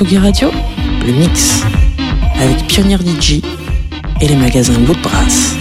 Tsugi Radio, le mix avec Pionnier DJ et les magasins Woodbrass.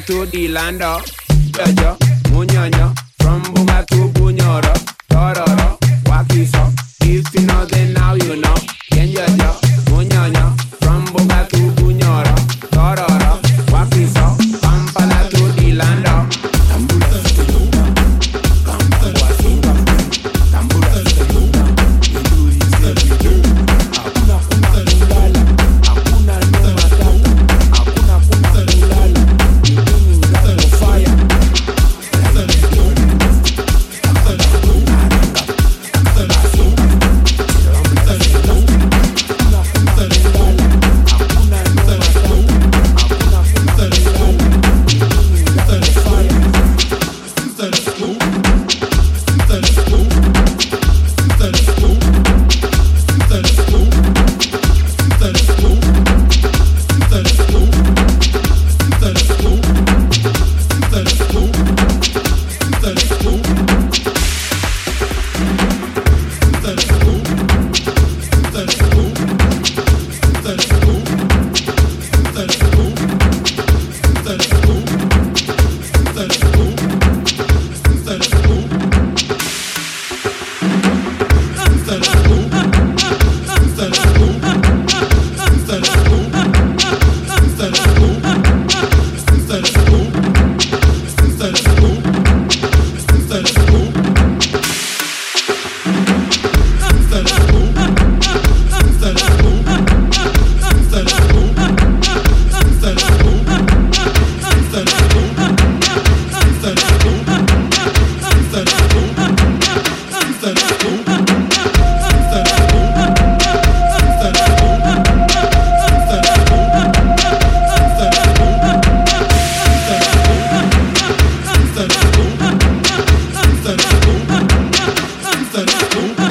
To the land of from Bunga Stone. Stone.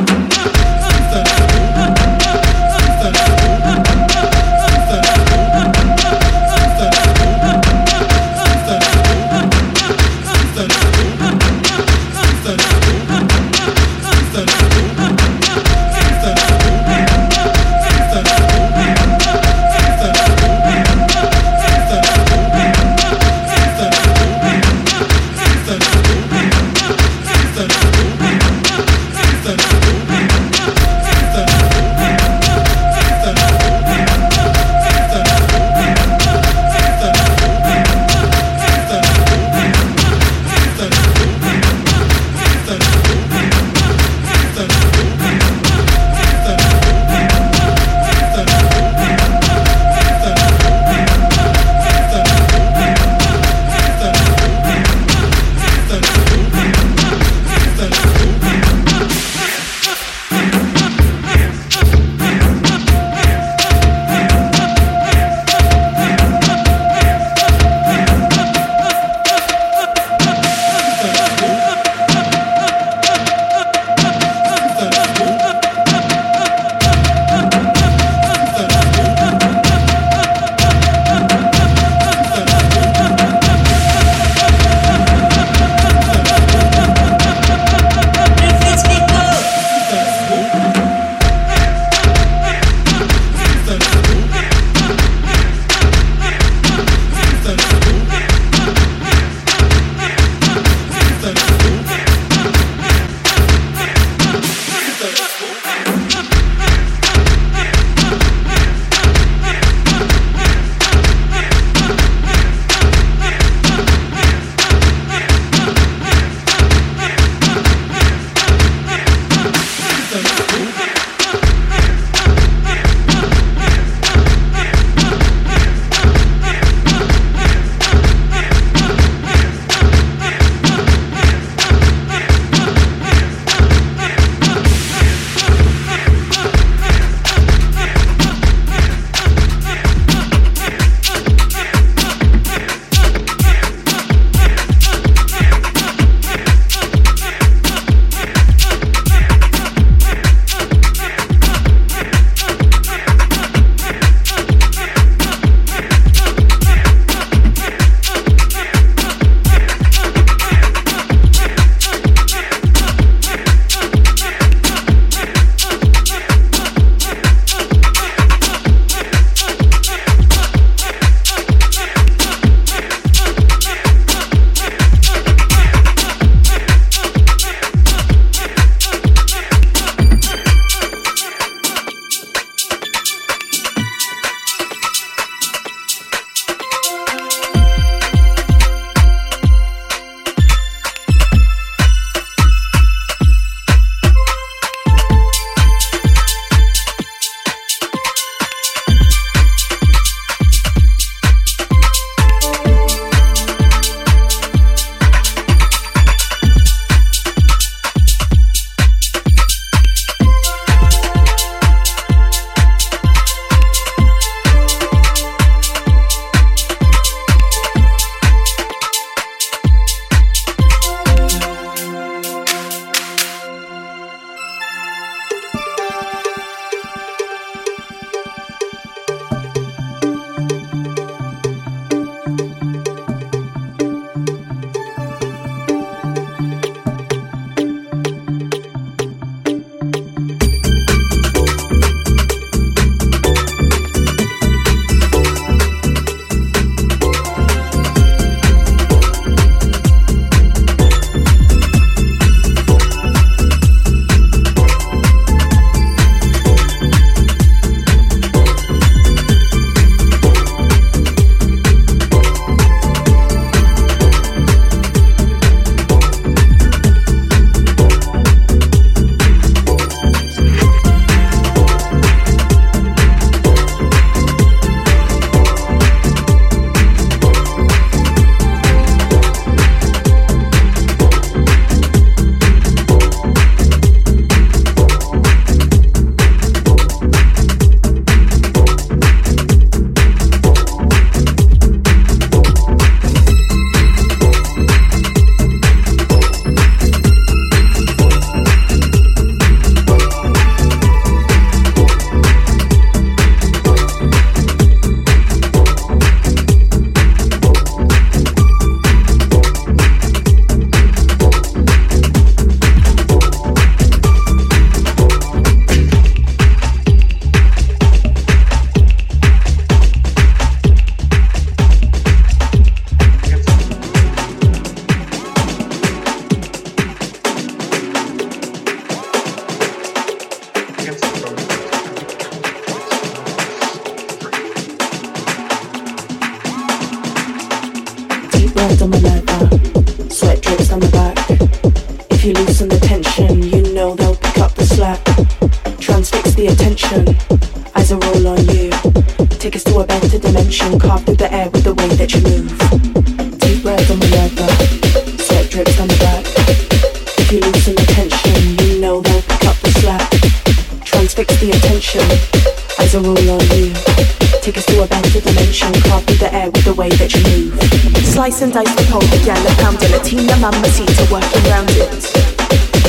and dice and hold the yellow pounder Latina to working round it.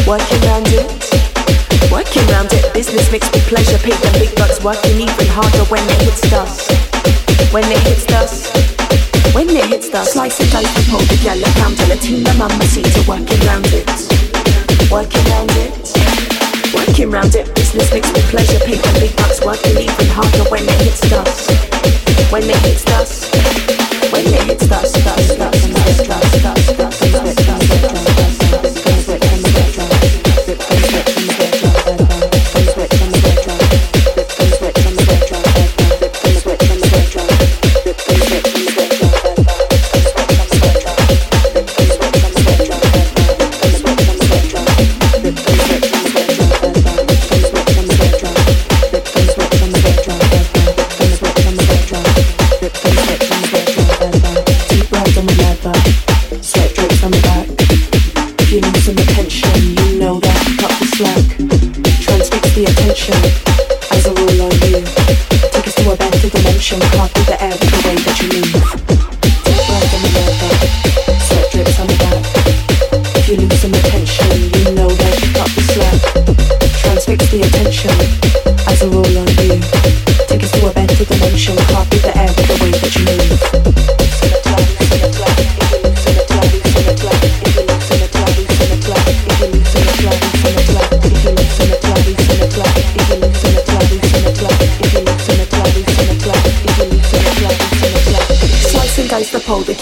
Working round it. Working round it. Business mixed with pleasure. Pay them big bucks. Working even harder when it hits dust. When it hits dust. When it hits dust. Slice and dice and hold the yellow pounder Latina to working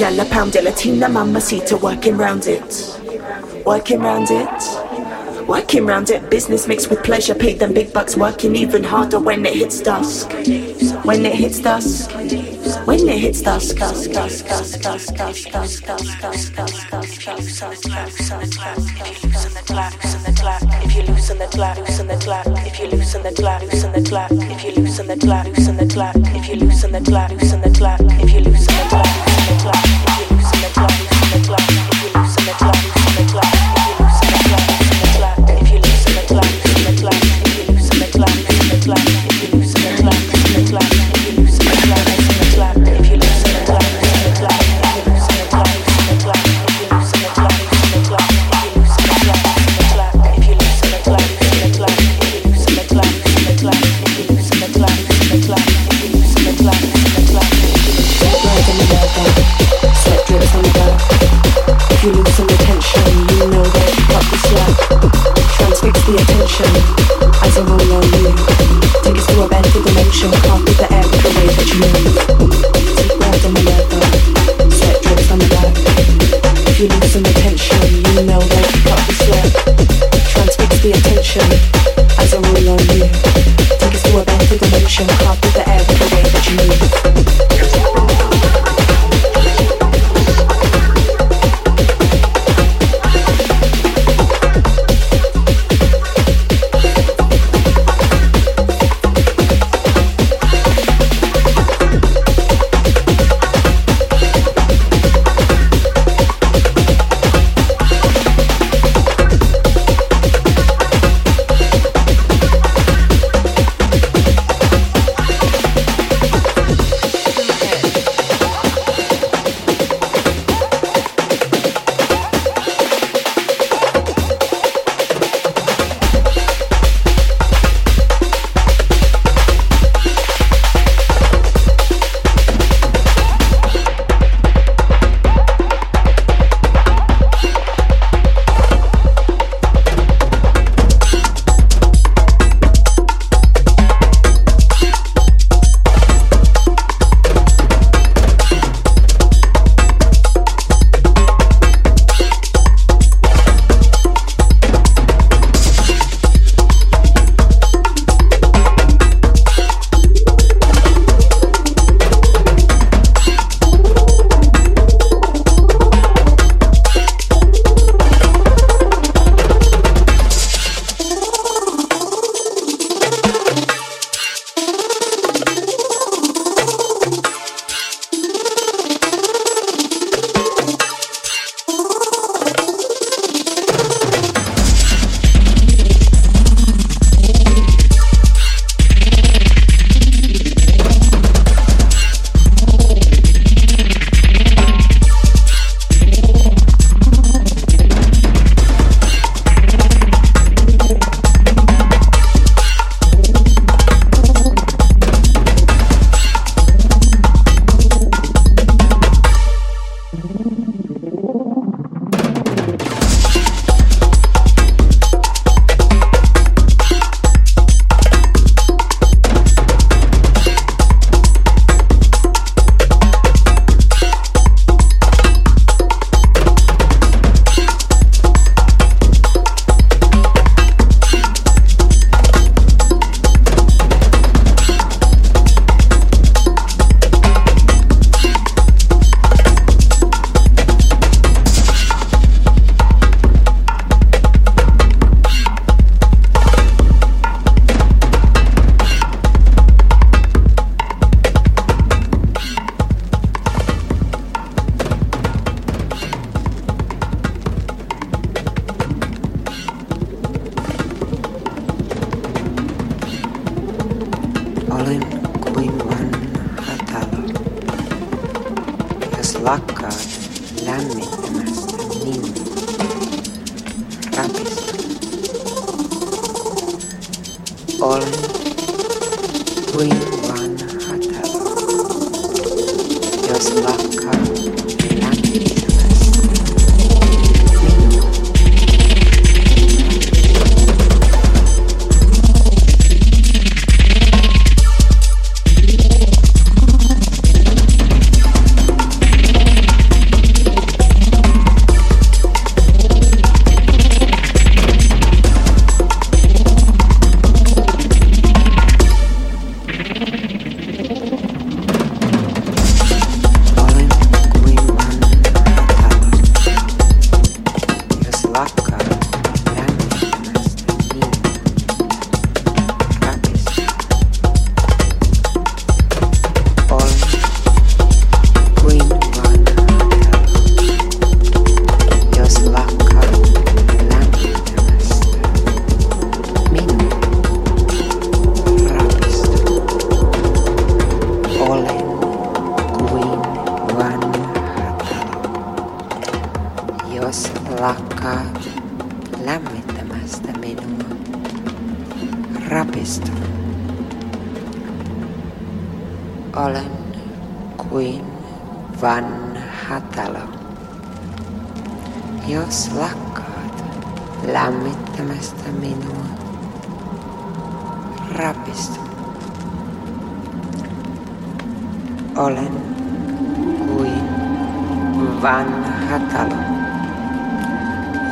Gal, pound it, Latina mamacita, working round it. Working round it. Working round it, business mixed with pleasure, paid them big bucks, working even harder when it hits dusk. When it hits dusk when it hits that if you loosen the clap, loosen the clap, if you loosen the clap, loosen the clap, if you loosen the clap, loosen the clap, if you loosen the clap, loosen the clap, if you loosen the clap, loosen the clap, if you loosen the clap, loosen the clap, if you loosen the clap, loosen the clap.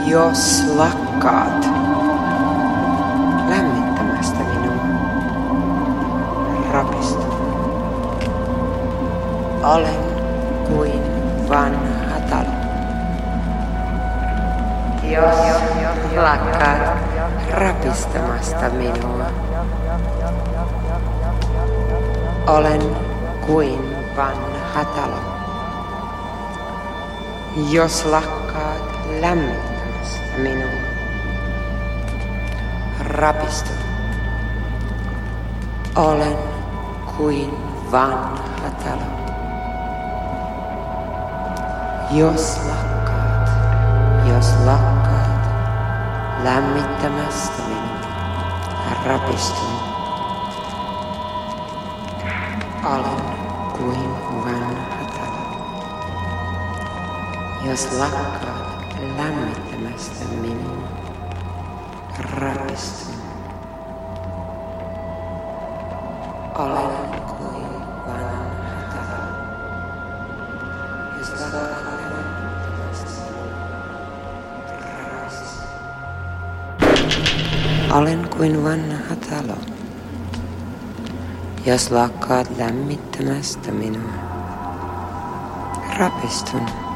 jos lakkaat lämmittämästä minua, rapistu, Olen kuin vanha talo. Jos lakkaat rapistamasta minua, olen kuin vanha talo. Jos lakkaat lämmittämästä Rapistun. Olen kuin vanha talo. Jos lakkaat, jos lakkaat lämmittämästä minua, rapistun. Olen kuin vanha jos lakkaat lämmittämästä minua, Olen kuin vanha talo. Jos lakkaat lämmittämästä minua, rapistun.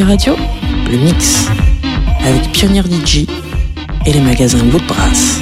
Radio, le mix, avec Pionnier DJ et les magasins Bout de.